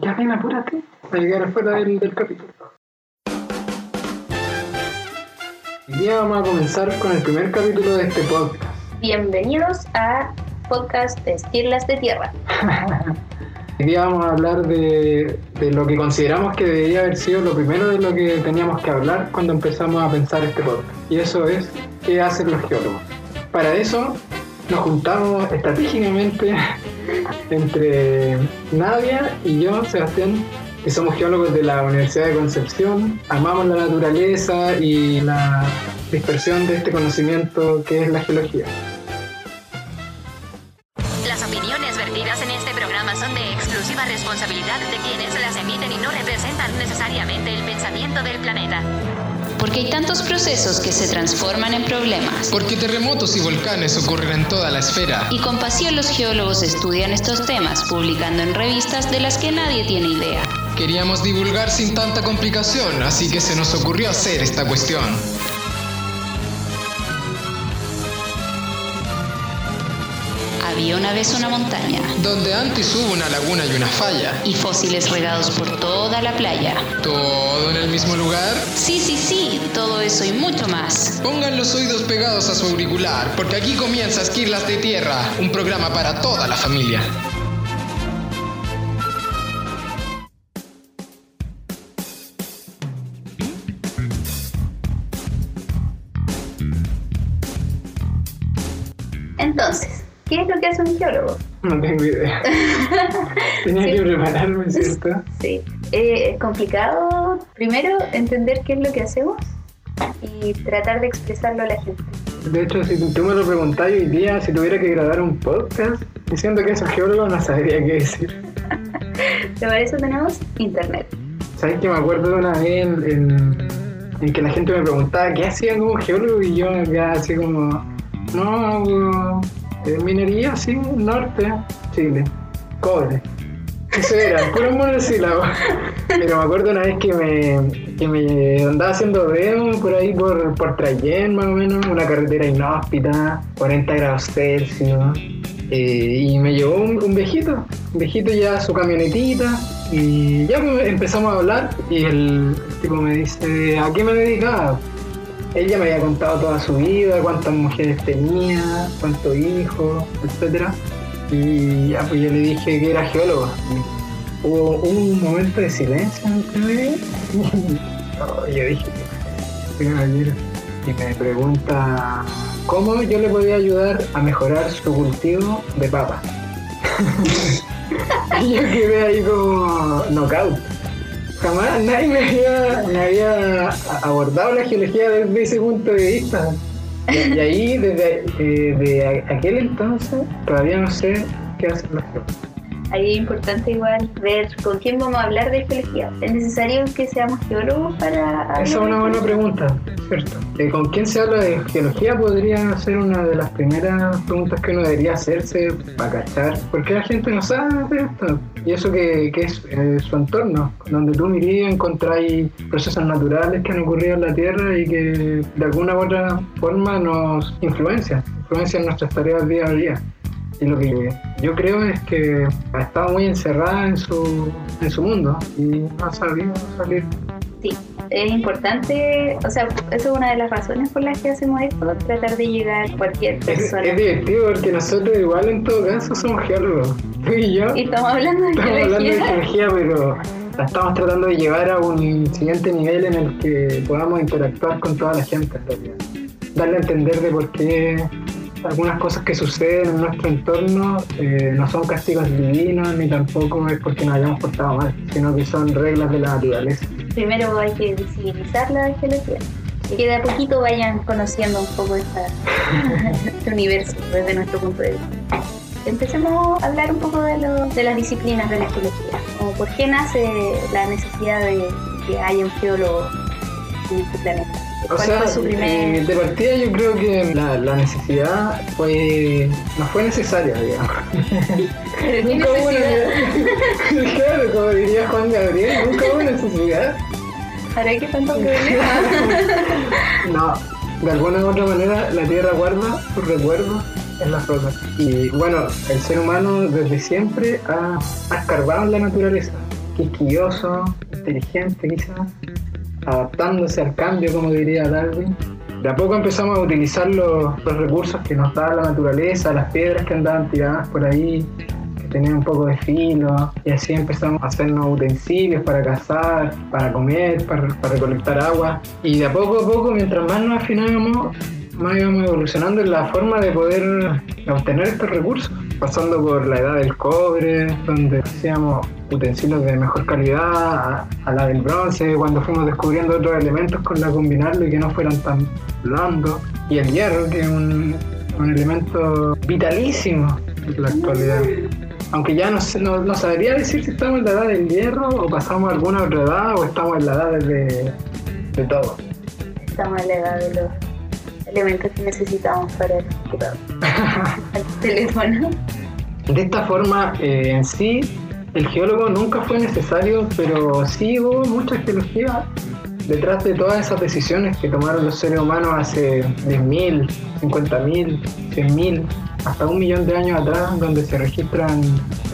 Ya ven, apúrate. A llegar afuera del, del capítulo. Hoy día vamos a comenzar con el primer capítulo de este podcast. Bienvenidos a podcast de Estirlas de Tierra. Hoy día vamos a hablar de, de lo que consideramos que debería haber sido lo primero de lo que teníamos que hablar cuando empezamos a pensar este podcast. Y eso es, ¿qué hacen los geólogos? Para eso nos juntamos estratégicamente entre Nadia y yo, Sebastián, que somos geólogos de la Universidad de Concepción, amamos la naturaleza y la dispersión de este conocimiento que es la geología. Las opiniones vertidas en este programa son de exclusiva responsabilidad de quienes las emiten y no representan necesariamente el pensamiento del planeta. Porque hay tantos procesos que se transforman en problemas. Porque terremotos y volcanes ocurren en toda la esfera. Y con pasión los geólogos estudian estos temas, publicando en revistas de las que nadie tiene idea. Queríamos divulgar sin tanta complicación, así que se nos ocurrió hacer esta cuestión. Había una vez una montaña Donde antes hubo una laguna y una falla. y fósiles regados por toda la playa. ¿Todo en el mismo lugar? Sí, sí, sí, todo eso y mucho más. Pongan los oídos pegados a su auricular, porque aquí comienza Esquirlas de Tierra, un programa para toda la familia. ¿Qué es lo que hace un geólogo? No tengo idea. Tenía Sí. que prepararme, ¿cierto? Sí, eh, es complicado primero entender qué es lo que hacemos y tratar de expresarlo a la gente. De hecho, si tú me lo preguntás hoy día, si tuviera que grabar un podcast diciendo que soy geólogo, no sabría qué decir. Pero para eso tenemos internet. ¿Sabes que me acuerdo de una vez en, en- en que la gente me preguntaba qué hacía como geólogo y yo ya así como, no, minería, sí, norte, Chile, cobre. Eso era, puro monosílabo. Pero me acuerdo una vez que me, que me andaba haciendo dedo por ahí por, por Trayén, más o menos, una carretera inhóspita, 40 grados Celsius. eh, y me llevó un, un viejito, un viejito ya su camionetita. Y ya pues, empezamos a hablar y el tipo me dice, ¿a qué me dedicaba? Ella me había contado toda su vida, cuántas mujeres tenía, cuántos hijos, etcétera. Y ya pues yo le dije que era geólogo. Y hubo un momento de silencio entre. No, yo dije. Y me pregunta cómo yo le podía ayudar a mejorar su cultivo de papa. y yo quedé ahí como knockout. Jamás nadie me había, abordado la geología desde ese punto de vista. Y, ahí, desde eh, aquel entonces, todavía no sé qué geólogos. Ahí es importante igual ver con quién vamos a hablar de geología. ¿Es necesario que seamos geólogos para Esa es una buena pregunta, ¿cierto? Eh, ¿Con quién se habla de geología? Podría ser una de las primeras preguntas que uno debería hacerse para cachar. Porque la gente no sabe de esto. Y eso que, que es eh, su entorno, donde tú mirías, encontráis procesos naturales que han ocurrido en la Tierra y que de alguna u otra forma nos influencian, influencian nuestras tareas día a día. Y lo que yo creo es que ha estado muy encerrada en su, en su mundo y no ha sabido salir. Sí, es importante, o sea, eso es una de las razones por las que hacemos esto, tratar de llegar a cualquier Es, persona. es divertido porque nosotros igual en todo caso somos geólogos. Tú y yo Y estamos hablando de estamos hablando de geología, pero la estamos tratando de llevar a un siguiente nivel en el que podamos interactuar con toda la gente en realidad. Darle a entender de por qué algunas cosas que suceden en nuestro entorno eh, no son castigos divinos ni tampoco es porque nos hayamos portado mal, sino que son reglas de la naturaleza. Primero hay que visibilizar la geología. Y que de a poquito vayan conociendo un poco este universo desde nuestro punto de vista. Empecemos a hablar un poco de, lo- de las disciplinas de la geología. Como por qué nace la necesidad de que haya un geólogo en este planeta. O ¿Cuál sea, fue su eh, de partida yo creo que la, la necesidad fue no fue necesaria, digamos. ¿Pero qué Nunca hubo necesidad? claro, como diría Juan Gabriel, nunca hubo necesidad. ¿Para qué tanto problema? No, de alguna u otra manera la Tierra guarda sus recuerdos en las rocas. Y bueno, el ser humano desde siempre ha, ha escarbado en la naturaleza. quisquilloso, inteligente quizás, adaptándose al cambio, como diría Darwin. De a poco empezamos a utilizar los, los recursos que nos da la naturaleza, las piedras que andaban tiradas por ahí, que tenían un poco de filo, y así empezamos a hacernos utensilios para cazar, para comer, para, para recolectar agua. Y de a poco a poco, mientras más nos afinábamos, más íbamos evolucionando en la forma de poder obtener estos recursos, pasando por la edad del cobre, donde hacíamos utensilios de mejor calidad, a, la del bronce, cuando fuimos descubriendo otros elementos con la combinarlo y que no fueran tan blandos, y el hierro, que es un, elemento vitalísimo en la actualidad. Aunque ya no, no, no sabría decir si estamos en la edad del hierro o pasamos a alguna otra edad o estamos en la edad de, de todo. Estamos en la edad de los elementos que necesitamos para el computador, el teléfono. De esta forma, eh, en sí, el geólogo nunca fue necesario, pero sí hubo mucha geología detrás de todas esas decisiones que tomaron los seres humanos hace 10.000, 50.000, 100.000, hasta un millón de años atrás, donde se registran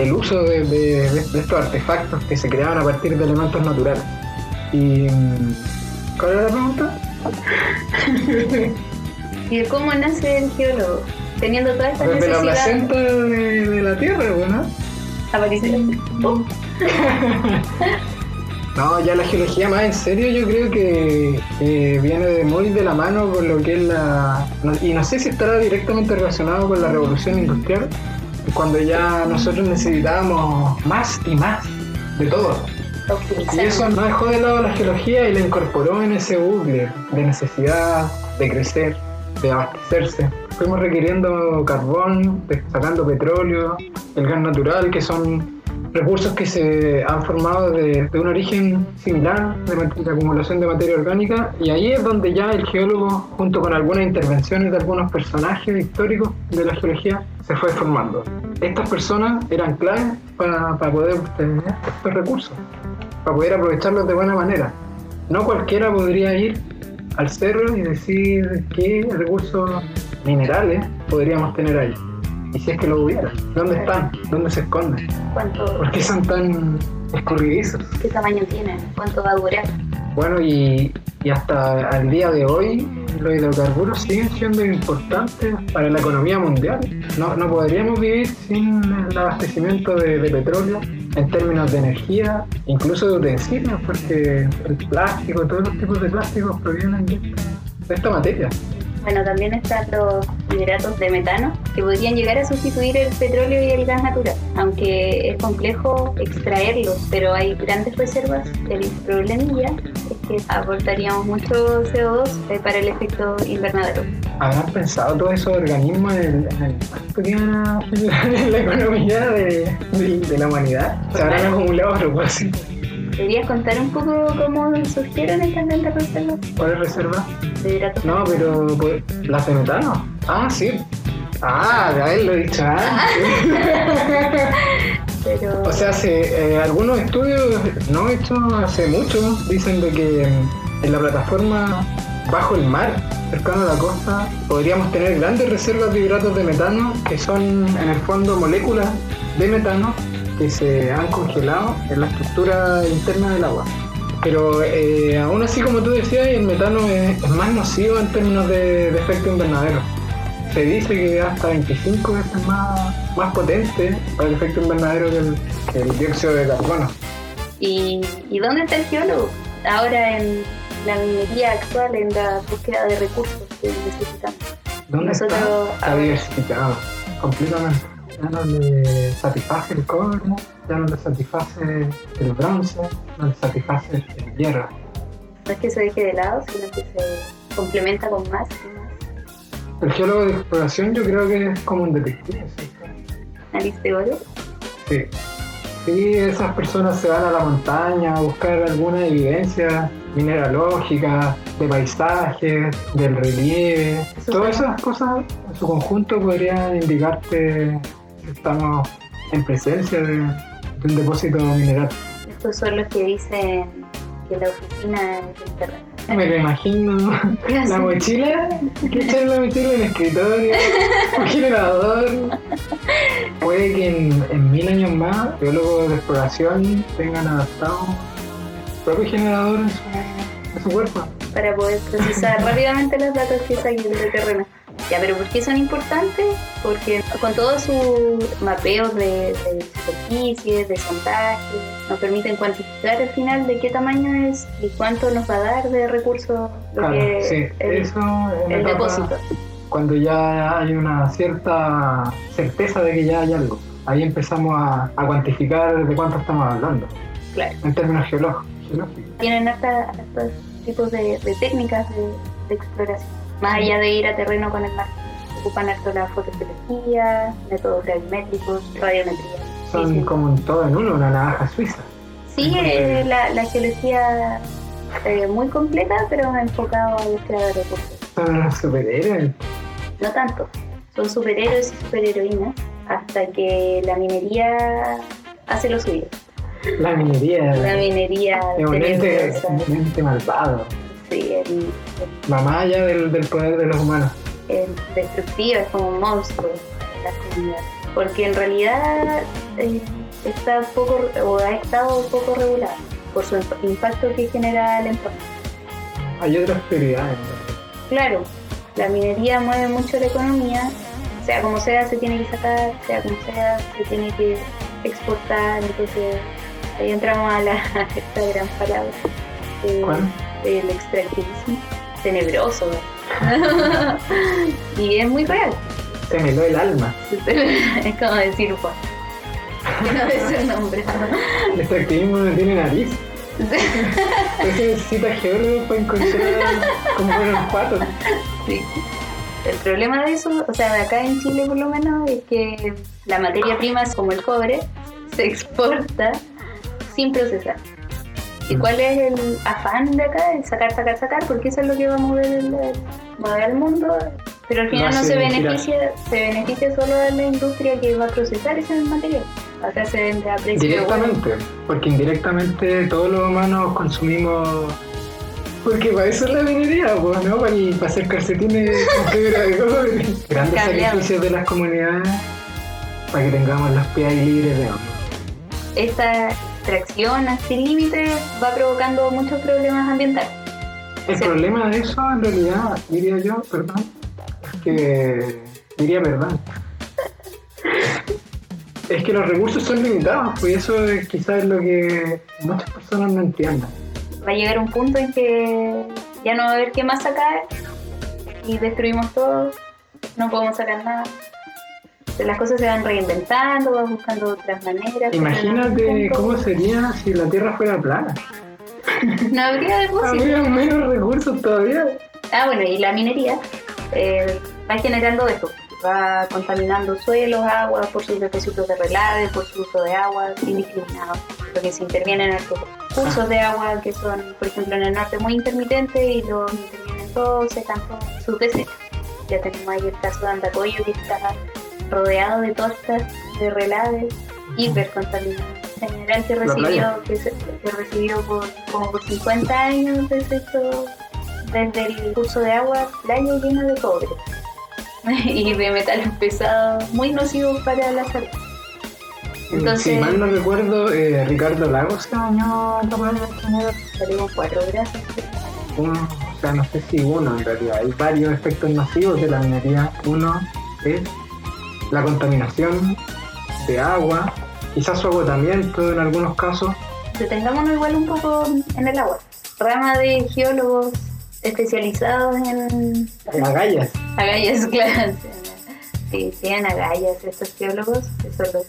el uso de, de- de estos artefactos que se creaban a partir de elementos naturales. Y, ¿Cuál era la pregunta? ¿Y de cómo nace el geólogo? Teniendo toda esta Desde la placenta de, de la Tierra, ¿no? aparece ¡Pum! No, ya la geología más en serio yo creo que eh, viene de muy de la mano con lo que es la... no- y no sé si estará directamente relacionado con la revolución industrial, cuando ya nosotros necesitábamos más y más de todo. Y eso no dejó de lado la geología y la incorporó en ese bucle de necesidad de crecer, abastecerse. Fuimos requiriendo carbón, sacando petróleo, el gas natural, que son recursos que se han formado de, de un origen similar de acumulación de materia orgánica y ahí es donde ya el geólogo, junto con algunas intervenciones de algunos personajes históricos de la geología, se fue formando. Estas personas eran claves para, para poder obtener estos recursos para poder aprovecharlos de buena manera. No cualquiera podría ir al cerro y decir qué recursos minerales podríamos tener ahí. Y si es que lo hubiera, ¿dónde están? ¿Dónde se esconden? ¿Cuánto, ¿Por qué son tan escurridizos? ¿Qué tamaño tienen? ¿Cuánto va a durar? Bueno, y, y hasta al día de hoy los hidrocarburos siguen siendo importantes para la economía mundial. No, no podríamos vivir sin el abastecimiento de, de petróleo en términos de energía, incluso de utensilios, porque el plástico, todos los tipos de plásticos provienen de esta, materia. Bueno, también están los hidratos de metano que podrían llegar a sustituir el petróleo y el gas natural, aunque es complejo extraerlos, pero hay grandes reservas. El problemilla es que aportaríamos mucho CO2 eh, para el efecto invernadero. ¿Habrán pensado todos esos organismos en el, en el impacto que van a en la economía de, de- de la humanidad? Se habrán acumulado a propósito. ¿Podrías contar un poco cómo surgieron estas grandes reservas ¿Cuáles reservas? de hidratos? No, pero pues, las de metano. Ah, sí. Ah, de haberlo dicho antes. O sea, hace, eh, algunos estudios no hechos hace mucho dicen de que mm, en la plataforma bajo el mar, cercano a la costa, podríamos tener grandes reservas de hidratos de metano que son en el fondo moléculas de metano que se han congelado en la estructura interna del agua. Pero eh, aún así, como tú decías, el metano es, es más nocivo en términos de, de efecto invernadero. Se dice que hasta 25 veces más, más potente para el efecto invernadero que el, que el dióxido de carbono. ¿Y, ¿Y dónde está el geólogo? Ahora en la minería actual, en la búsqueda de recursos que necesitamos. ¿Dónde Nosotros está? Está diversificado, completamente. Ya no le satisface el cobre, ya no le satisface el bronce, no le satisface el hierro. No es que se deje de lado, sino que se complementa con más. El geólogo de exploración yo creo que es como un detective. ¿sí? Nariz de oro. Sí. Sí, esas personas se van a la montaña a buscar alguna evidencia mineralógica, de paisajes, del relieve. Eso Todas esas cosas en su conjunto podrían indicarte que estamos en presencia de, de un depósito mineral. Estos son los que dicen que la oficina es terreno. Me lo imagino. La mochila, que echar la mochila en el escritorio, un generador. Puede que en, en mil años más, biólogos de exploración tengan adaptado su propio generador en su, en su cuerpo. para poder procesar rápidamente los datos que saquen del terreno. Ya, pero ¿por qué son importantes? Porque con todos sus mapeos de, de superficies, de sondaje, nos permiten cuantificar al final de qué tamaño es y cuánto nos va a dar de recursos lo Claro, que sí, el, eso el depósito. Cuando ya hay una cierta certeza de que ya hay algo, ahí empezamos a, a cuantificar de cuánto estamos hablando, Claro. en términos geológicos. Tienen hasta estos tipos de, de técnicas de, de exploración. Más allá de ir a terreno con el mar, ocupan harto la fotogeología, métodos gravimétricos, radiometría. Son Sí, sí. como un todo en uno, una navaja suiza. Sí, eh, la, la geología eh, muy completa, pero enfocado a búsqueda de recursos. Son superhéroes. No tanto, son superhéroes y superheroínas hasta que la minería hace lo suyo. La minería La minería es un ente malvado. Sí, el- Mamá allá del, del poder de los humanos. el destructiva, es como un monstruo la comunidad. Porque en realidad eh, está poco o ha estado poco regulado por su imp- impacto que genera el entorno. Hay otras prioridades. Claro, la minería mueve mucho la economía, sea como sea se tiene que sacar, sea como sea se tiene que exportar, entonces ahí entramos a, la, a esta gran palabra, eh, ¿Cuál? El extractivismo, tenebroso, y es muy real, Se me heló el alma. es como decir que no es el nombre. El extractivismo no tiene nariz. Entonces necesita geólogos para encontrar cómo fueron patos. Sí. El problema de eso, o sea, de acá en Chile por lo menos, es que la materia prima, como el cobre, se exporta sin procesar. ¿Y cuál es el afán de acá? El sacar, sacar, sacar, porque eso es lo que va a mover el, el- mover al mundo. Pero al final no se girar. beneficia, se beneficia solo a la industria que va a procesar ese material. Acá se vende a precio. Directamente, porque indirectamente todos los humanos consumimos. Porque para eso es la minería, pues, ¿no? Para, para hacer calcetines. Grandes Cableado. sacrificios de las comunidades para que tengamos las ahí libres de hambre. Esta extracción sin límite va provocando muchos problemas ambientales. El problema de eso, en realidad, diría yo, perdón, es que. diría perdón. Es que los recursos son limitados, pues eso es quizás lo que muchas personas no entienden. va a llegar un punto en que ya no va a haber qué más sacar y destruimos todo, no podemos sacar nada. Las cosas se van reinventando, vas buscando otras maneras. en Imagínate cómo sería si la Tierra fuera plana. No habría depósito. Habría menos recursos todavía. Ah, bueno, y la minería eh, va generando esto. Va contaminando suelos, aguas por sus depósitos de relave, por su uso de agua indiscriminado. Porque se intervienen estos cursos de agua que son, por ejemplo, en el norte muy intermitentes y los intervienen todos, secan todos sus desechos. Ya tenemos ahí el caso de Andacoyo que está rodeado de tostas de relave hipercontaminadas. En general que La recibió, que, se- recibió por, como por 50 años desechos desde el curso de agua, playa llena de cobre y de metales pesados muy nocivos para la salud. Entonces, Si mal no recuerdo, eh, Ricardo Lagos se bañó salimos cuatro gracias. Uno, o sea, no sé si uno en realidad. Hay varios efectos nocivos de la minería. Uno es la contaminación de agua, quizás su agotamiento en algunos casos. Detengámonos igual un poco en el agua. Rama de geólogos especializados en Agallas. agallas, claro. Sí, sí, en agallas estos geólogos. Eso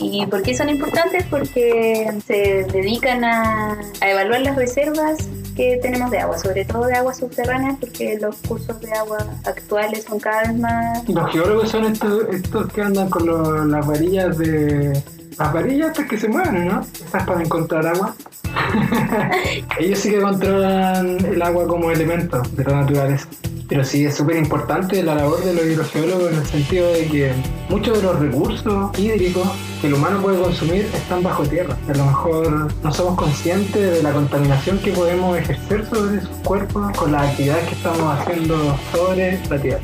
¿Y por qué son importantes? Porque se dedican a, a evaluar las reservas que tenemos de agua, sobre todo de aguas subterráneas, porque los cursos de agua actuales son cada vez más... Los geólogos son estos, estos que andan con lo- las varillas de. Las varillas estas que se mueven, ¿no? Esas para encontrar agua. Ellos sí que controlan el agua como elemento de la naturaleza. Pero sí es súper importante la labor de los hidrogeólogos en el sentido de que muchos de los recursos hídricos que el humano puede consumir están bajo tierra. A lo mejor no somos conscientes de la contaminación que podemos ejercer sobre sus cuerpos con las actividades que estamos haciendo sobre la tierra.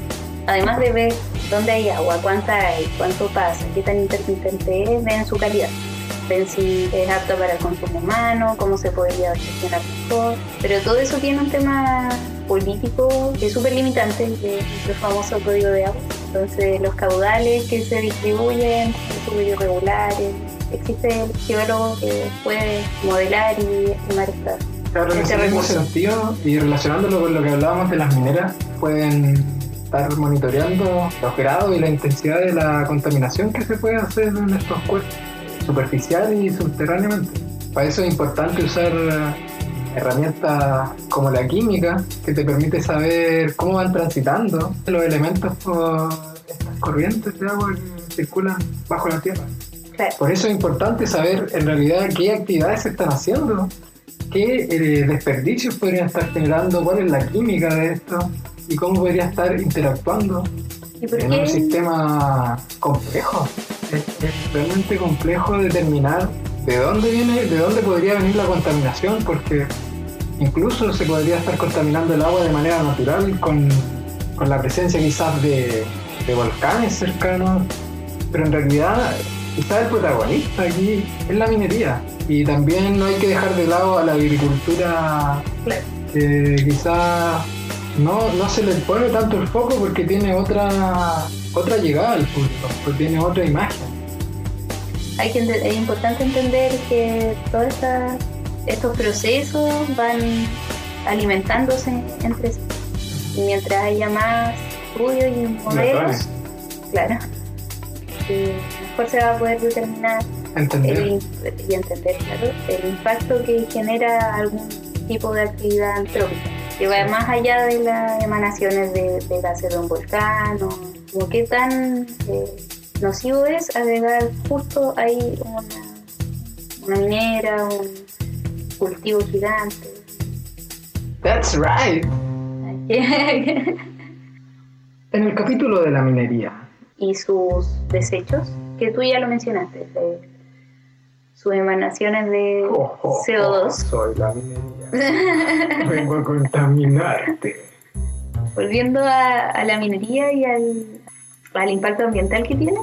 Además de ver dónde hay agua, cuánta hay, cuánto pasa, qué tan intermitente es, ven su calidad. Ven si es apto para el consumo humano, cómo se podría gestionar mejor. Pero todo eso tiene un tema político que es súper limitante, el famoso código de agua. Entonces, los caudales que se distribuyen son súper irregulares. Existe el geólogo que puede modelar y estimar estas Claro, en Ese mismo sentido, y relacionándolo con lo que hablábamos de las mineras, pueden estar monitoreando los grados y la intensidad de la contaminación que se puede hacer en estos cuerpos, superficial y subterráneamente. Para eso es importante usar eh, herramientas como la química, que te permite saber cómo van transitando los elementos por estas corrientes de agua que circulan bajo la tierra. Claro. Por eso es importante saber en realidad qué actividades se están haciendo, qué eh, desperdicios podrían estar generando, cuál es la química de esto y cómo podría estar interactuando ¿Y por en un sistema complejo. Es, es realmente complejo determinar de dónde viene, de dónde podría venir la contaminación, porque incluso se podría estar contaminando el agua de manera natural con, con la presencia quizás de, de volcanes cercanos, pero en realidad quizás el protagonista aquí es la minería. Y también no hay que dejar de lado a la agricultura que quizás no, no se le pone tanto el foco porque tiene otra otra llegada al público, porque tiene otra imagen. Hay que es importante entender que todos estos procesos van alimentándose entre sí. Y mientras haya más estudios y modelos, claro, mejor se va a poder determinar entender. el, y entender claro, el impacto que genera algún tipo de actividad antrópica, que va más allá de las emanaciones de, de gases de un volcán, o como qué tan eh, nocivo es agregar justo ahí una, una minera, un cultivo gigante. That's right. En el capítulo de la minería, y sus desechos, que tú ya lo mencionaste, de sus emanaciones de Oh, oh, oh, CO2. soy la minería. Vengo a contaminarte. Volviendo a, a la minería y al, al impacto ambiental que tiene,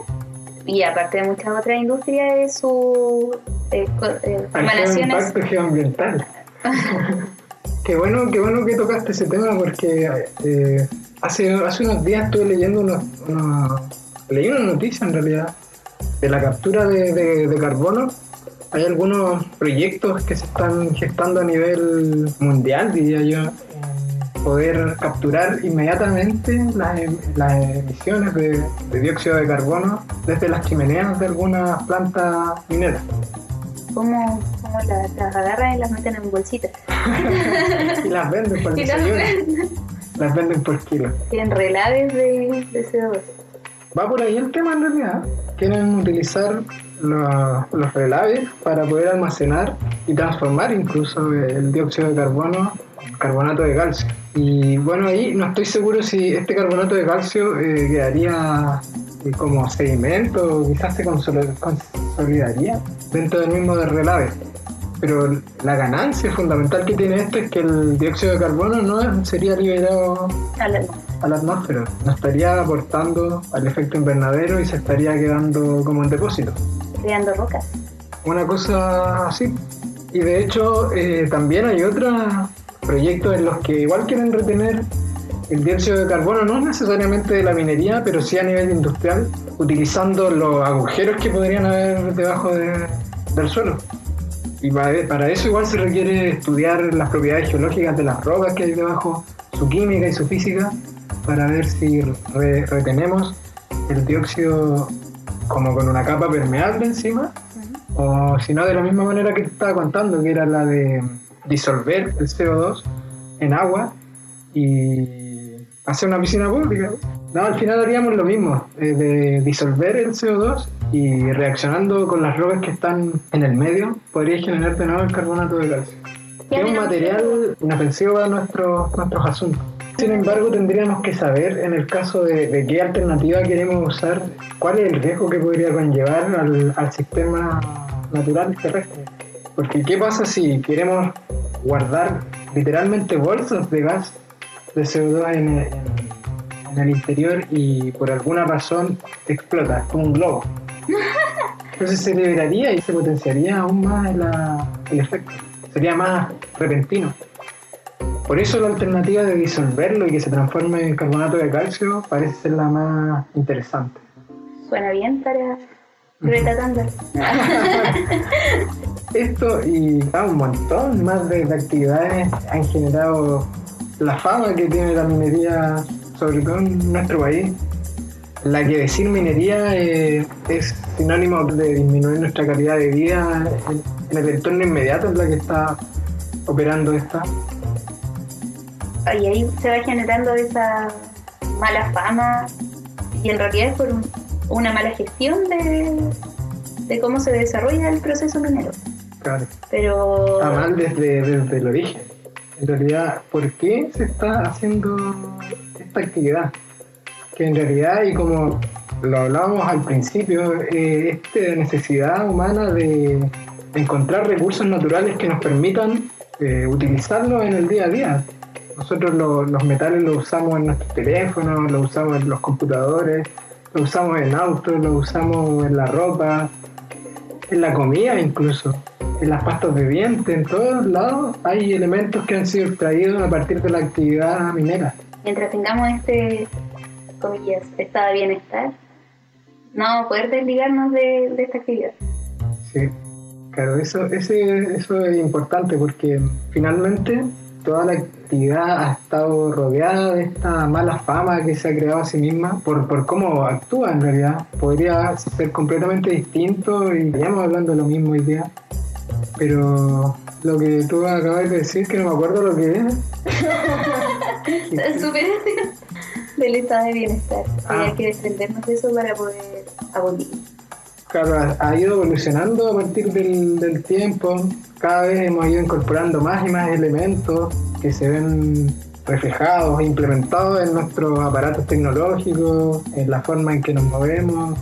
y aparte de muchas otras industrias, es su eh, eh, emanaciones. impacto geoambiental. qué bueno, qué bueno que tocaste ese tema porque eh, hace, hace unos días estuve leyendo unos, unos- leí una noticia en realidad de la captura de, de- de carbono. Hay algunos proyectos que se están gestando a nivel mundial, diría yo, poder capturar inmediatamente las, em- las emisiones de, de dióxido de carbono desde las chimeneas de algunas plantas mineras. ¿Cómo, cómo las, las agarran y las meten en bolsitas? y las venden por el las venden. Las venden por kilo. En relaves de, de CO2. Va por ahí el tema en realidad. Quieren utilizar lo- los relaves para poder almacenar y transformar incluso el dióxido de carbono en carbonato de calcio. Y bueno, ahí no estoy seguro si este carbonato de calcio eh, quedaría eh, como sedimento o quizás se consoli- consolidaría dentro del mismo de relave. Pero la ganancia fundamental que tiene esto es que el dióxido de carbono no sería liberado a la atmósfera. No estaría aportando al efecto invernadero y se estaría quedando como en depósito. Creando rocas. Una cosa así. Y de hecho eh, también hay otros proyectos en los que igual quieren retener el dióxido de carbono, no necesariamente de la minería, pero sí a nivel industrial, utilizando los agujeros que podrían haber debajo de- del suelo. Y para, eso igual se requiere estudiar las propiedades geológicas de las rocas que hay debajo, su química y su física, para ver si re- retenemos el dióxido como con una capa permeable encima, o si no de la misma manera que te estaba contando, que era la de disolver el CO2 en agua y hacer una piscina pública. No, al final haríamos lo mismo, eh, de disolver el CO2 y reaccionando con las rocas que están en el medio, podría generar de nuevo el carbonato de calcio. Que es un material inofensivo para nuestros, nuestros asuntos. Sin embargo, tendríamos que saber en el caso de, qué alternativa queremos usar, cuál es el riesgo que podría conllevar al, sistema natural terrestre. Porque ¿qué pasa si queremos guardar literalmente bolsas de gas de CO2 en, en- en el interior y por alguna razón explota, como un globo? Entonces se liberaría y se potenciaría aún más el efecto. Sería más repentino. Por eso la alternativa de disolverlo y que se transforme en carbonato de calcio parece ser la más interesante. Suena bien para Greta Thunberg. Esto y ah, un montón más de, de actividades han generado la fama que tiene la minería, sobre todo en nuestro país. La que decir minería eh, es sinónimo de disminuir nuestra calidad de vida en, en el entorno inmediato en la que está operando esta. Y ahí se va generando esa mala fama y en realidad es por un- una mala gestión de, de cómo se desarrolla el proceso minero. Claro. Pero Está mal desde, desde el origen. En realidad, ¿por qué se está haciendo esta actividad? Que en realidad, y como lo hablábamos al principio, eh, esta necesidad humana de encontrar recursos naturales que nos permitan eh, utilizarlos en el día a día. Nosotros lo- los metales los usamos en nuestros teléfonos, los usamos en los computadores, los usamos en autos, los usamos en la ropa, en la comida incluso, en las pastas de dientes, en todos lados hay elementos que han sido extraídos a partir de la actividad minera. mientras tengamos este, comillas, estado de bienestar, no vamos a poder desligarnos de, de esta actividad. Sí, claro, eso, ese, eso es importante porque finalmente toda la actividad ha estado rodeada de esta mala fama que se ha creado a sí misma por, por cómo actúa en realidad. Podría ser completamente distinto y estaríamos hablando de lo mismo hoy día. Pero lo que tú acabas de decir, que no me acuerdo lo que es. Superación del estado de bienestar. Y Ah. hay que desprendernos de eso para poder abolir. Claro, ha, ha ido evolucionando a partir del, del tiempo. Cada vez hemos ido incorporando más y más elementos que se ven reflejados implementados en nuestros aparatos tecnológicos, en la forma en que nos movemos,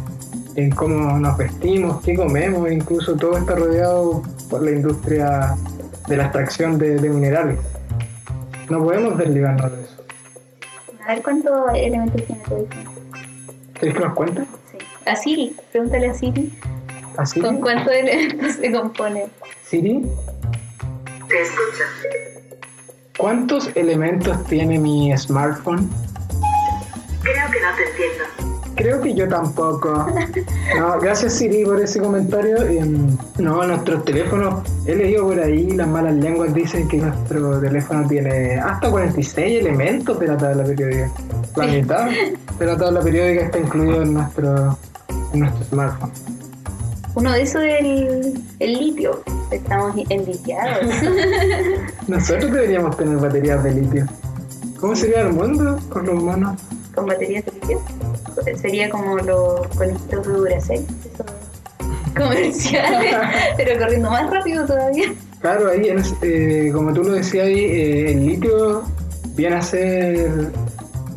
en cómo nos vestimos, qué comemos, incluso todo está rodeado por la industria de la extracción de, de minerales. No podemos desligarnos de eso. A ver cuántos elementos tiene tu. ¿Quieres que nos cuente? Sí. A Siri, pregúntale a Siri ¿Así? con cuántos elementos se compone. Siri, Te escucho. ¿cuántos elementos tiene mi smartphone? Creo que no te entiendo. Creo que yo tampoco. No, gracias Siri por ese comentario. Em, no, nuestros teléfonos, he leído por ahí, las malas lenguas dicen que nuestro teléfono tiene hasta 46 elementos de la tabla periódica. La mitad de la tabla periódica está incluido en nuestro, en nuestro smartphone. Uno de esos es el, el litio. Estamos enlitiados. Nosotros deberíamos tener baterías de litio. ¿Cómo sería el mundo con los humanos? con baterías de litio. Sería como los conejitos de Duracell, comerciales, pero corriendo más rápido todavía. Claro, ahí, eh, como tú lo decías ahí, eh, el litio viene a ser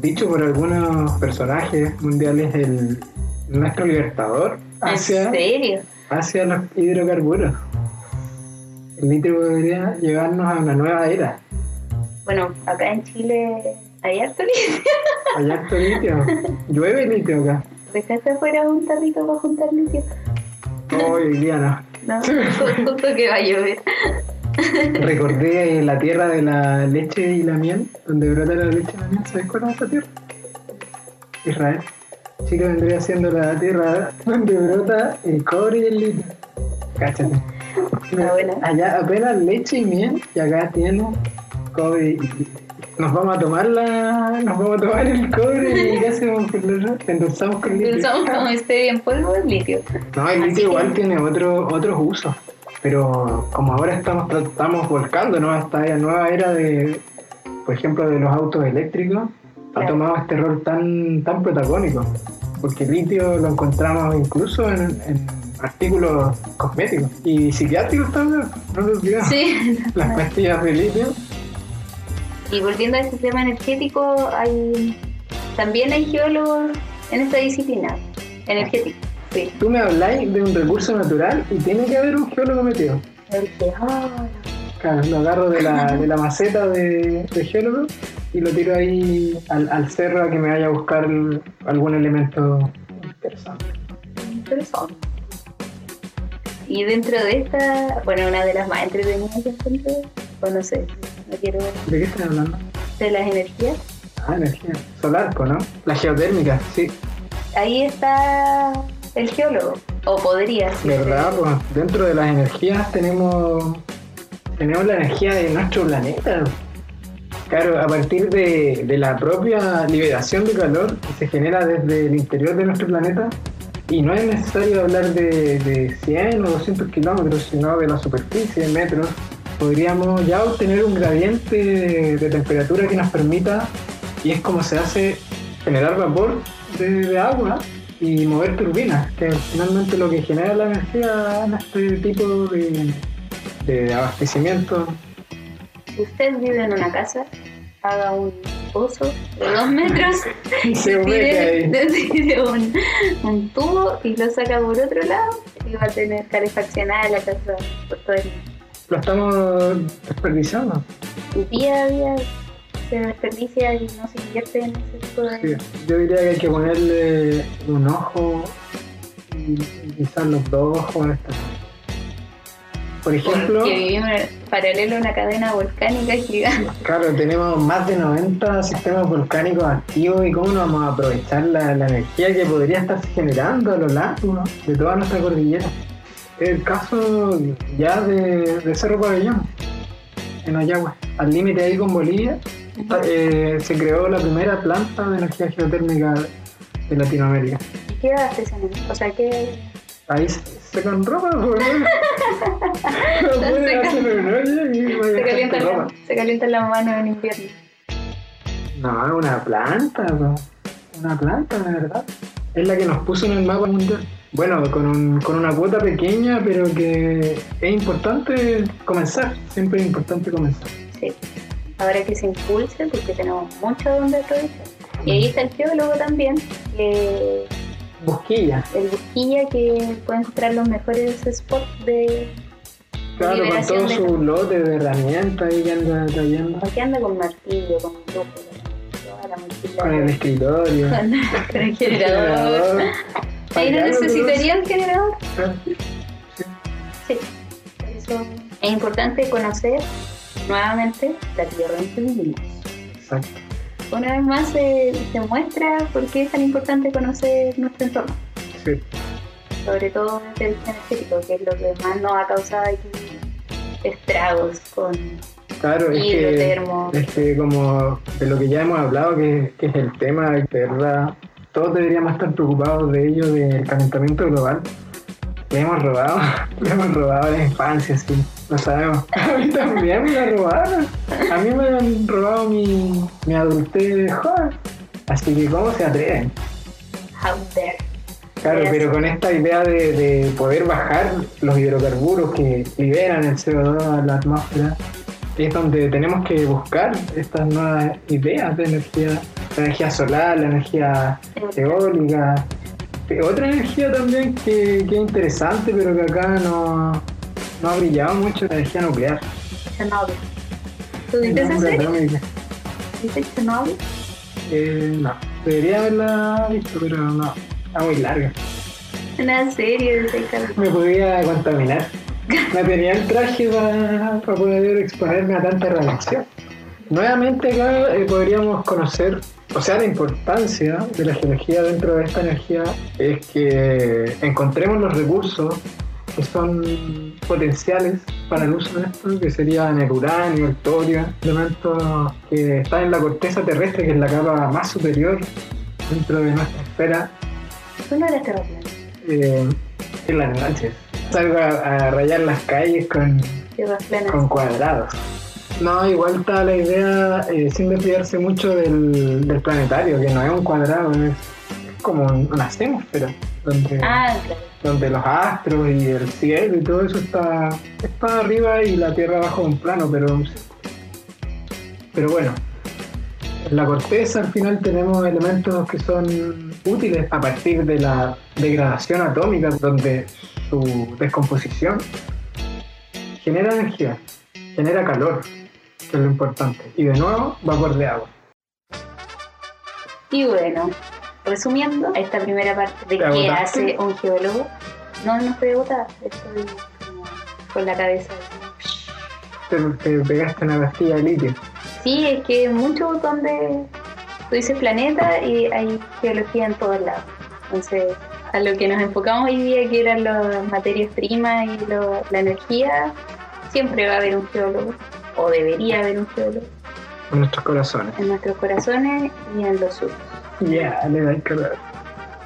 dicho por algunos personajes mundiales el nuestro libertador hacia, ¿En serio? hacia los hidrocarburos. El litio podría llevarnos a una nueva era. Bueno, acá en Chile hay harto litio. Hay harto litio. Llueve litio acá. ¿Dejaste afuera un tarrito para juntar litio? Hoy día no. No, ju- justo que va a llover. Recordé la tierra de la leche y la miel, donde brota la leche y la miel. ¿Sabes cuál es esa tierra? Israel. Chile vendría siendo la tierra donde brota el cobre y el litio. Cáchate. Buena. Allá apenas leche y miel y acá tiene cobre y litio. Nos vamos a tomar la, nos vamos a tomar el cobre y ¿qué hacemos con el otro? Endulzamos con litio. Pensamos como esté en polvo el litio. No, el Así litio que- igual tiene otro, otros usos. Pero como ahora estamos, estamos volcando ¿no? esta nueva era de, por ejemplo, de los autos eléctricos, ha tomado este rol tan, tan protagónico. Porque el litio lo encontramos incluso en, en artículos cosméticos. Y psiquiátricos también, no lo olvidemos. Sí. Las pastillas de litio. Y volviendo a este tema energético, hay también hay geólogos en esta disciplina, energético. Sí. Tú me habláis de un recurso natural y tiene que haber un geólogo metido. El geólogo. Claro, lo agarro de la, de la maceta de, de geólogo y lo tiro ahí al, al cerro a que me vaya a buscar algún elemento interesante. Interesante. Y dentro de esta, bueno, una de las más entretenidas que encuentro, o no sé, no quiero ver, ¿De qué estás hablando? de las energías. Ah, energía. Solar, pues, ¿no? La geotérmica, sí. Ahí está el geólogo, o podría ser. ¿Verdad? Pues dentro de las energías tenemos, tenemos la energía de nuestro planeta. Claro, a partir de, la propia liberación de calor que se genera desde el interior de nuestro planeta, y no es necesario hablar de, de 100 o 200 kilómetros, sino de la superficie, de metros, podríamos ya obtener un gradiente de, temperatura que nos permita, y es como se hace generar vapor de, agua y mover turbinas, que finalmente lo que genera la energía en este tipo de abastecimiento. Si usted vive en una casa, haga un pozo de dos metros Y se tire, tire un, un tubo y lo saca por otro lado y va a tener calefaccionada la casa por todo el día. Lo estamos desperdiciando. Y día a día se desperdicia y no se invierte en ese tipo de... Sí, yo diría que hay que ponerle un ojo y, y quizás los dos ojos a esta. Por ejemplo, que vivimos paralelo a una cadena volcánica gigante. claro, tenemos más de 90 sistemas volcánicos activos y cómo no vamos a aprovechar la, la energía que podría estarse generando a lo largo de toda nuestra cordillera. El caso ya de, de Cerro Pabellón, en Ayagua, al límite ahí con Bolivia, eh, se creó la primera planta de energía geotérmica de Latinoamérica. ¿Y qué abastecen? O sea, ¿qué, Ahí se, se con ropa, Se calientan, la- se calientan las manos en invierno? No, es una planta, una planta, de verdad. Es la que nos puso en el mapa mundial. Bueno, con, un- con una cuota pequeña, pero que es importante comenzar. Siempre es importante comenzar. Sí. Habrá que se impulse porque tenemos mucho donde aprovechar. Y ahí está el geólogo también, que Busquilla. el busquilla que puede encontrar los mejores spots de Claro, con todo de su lote de herramientas ahí que anda trayendo. Aquí anda con martillo, con brújula. Con el escritorio. con, con el generador. Ahí no necesitaría un generador. pero- Sí. Eso es importante conocer nuevamente la tierra en que vivimos. Exacto. Una vez más se, se muestra por qué es tan importante conocer nuestro entorno, Sí. sobre todo desde el energético, que es lo que más nos ha causado aquí estragos con Claro, es que, es que como de lo que ya hemos hablado, que, que es el tema, de verdad, todos deberíamos estar preocupados de ello, del calentamiento global. Le hemos robado, le hemos robado la infancia, sí, lo sabemos. A mí también me la robaron. A mí me han robado mi, mi adultez joven. Así que, ¿cómo se atreven? Claro, pero con esta idea de, de poder bajar los hidrocarburos que liberan el CO2 a la atmósfera, es donde tenemos que buscar estas nuevas ideas de energía, la energía solar, la energía eólica, otra energía también que, que es interesante, pero que acá no, no ha brillado mucho, la energía nuclear. Chernobyl. ¿Tú viste esa serie? atómica. ¿Viste Chernobyl? Eh, no, debería haberla visto, pero no, está muy larga. Una serie de me podía contaminar. No tenía el traje para, para poder exponerme a tanta radiación. Nuevamente acá eh, podríamos conocer, o sea, la importancia de la geología dentro de esta energía es que encontremos los recursos que son potenciales para el uso de esto, que serían el uranio, el torio, elementos que están en la corteza terrestre, que es la capa más superior dentro de nuestra esfera no eres terraplano. eh, en las noches. Salgo a, a rayar las calles con, con cuadrados. No, igual está la idea, eh, sin desviarse mucho del, del planetario, que no es un cuadrado, es como un- una atmósfera, donde, Ah, claro. donde los astros y el cielo y todo eso está, está arriba y la Tierra abajo de un plano, pero Pero bueno, en la corteza al final tenemos elementos que son útiles a partir de la degradación atómica, donde su descomposición genera energía, genera calor, que es lo importante. Y de nuevo, vapor de agua. Y bueno, resumiendo esta primera parte de ¿Te qué hace un geólogo, no, no estoy agotada, estoy como con la cabeza. Te, te pegaste una pastilla de litio. Sí, es que mucho donde tú dices planeta y hay geología en todos lados. Entonces, a lo que nos enfocamos hoy día, que eran las materias primas y lo- la energía, siempre va a haber un geólogo, o debería haber un geólogo, en nuestros corazones. en nuestros corazones y en los suyos. Ya, le da.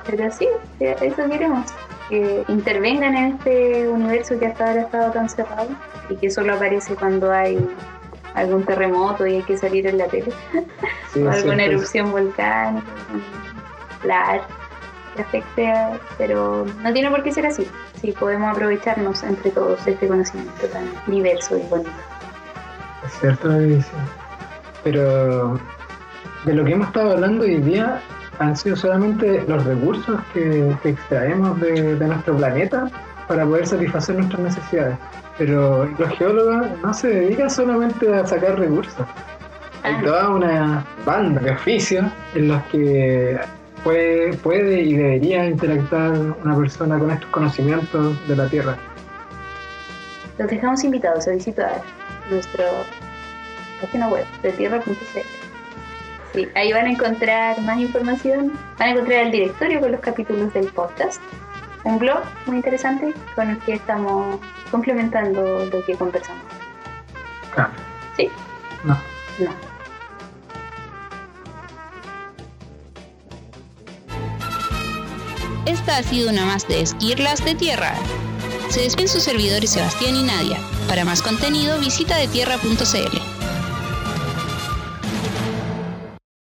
Pero sí, eso queremos. Que intervengan en este universo que hasta ahora ha estado tan cerrado y que solo aparece cuando hay algún terremoto y hay que salir en la tele. Sí, o alguna siempre es- erupción volcánica, lar que afecte, a- pero no tiene por qué ser así. Sí, podemos aprovecharnos entre todos este conocimiento tan diverso y bonito. Es cierto. Pero de lo que hemos estado hablando hoy día han sido solamente los recursos que, que extraemos de, de nuestro planeta para poder satisfacer nuestras necesidades. Pero los geólogos no se dedican solamente a sacar recursos. Hay toda una banda de oficios en los que puede, puede y debería interactuar una persona con estos conocimientos de la Tierra. Los dejamos invitados a visitar nuestra página web de tierra.cl. Sí, ahí van a encontrar más información, van a encontrar el directorio con los capítulos del podcast, un blog muy interesante con el que estamos complementando lo que conversamos. Claro. ¿Sí? No. No. Esta ha sido una más de Esquirlas de Tierra. Se despiden sus servidores Sebastián y Nadia. Para más contenido visita de tierra.cl.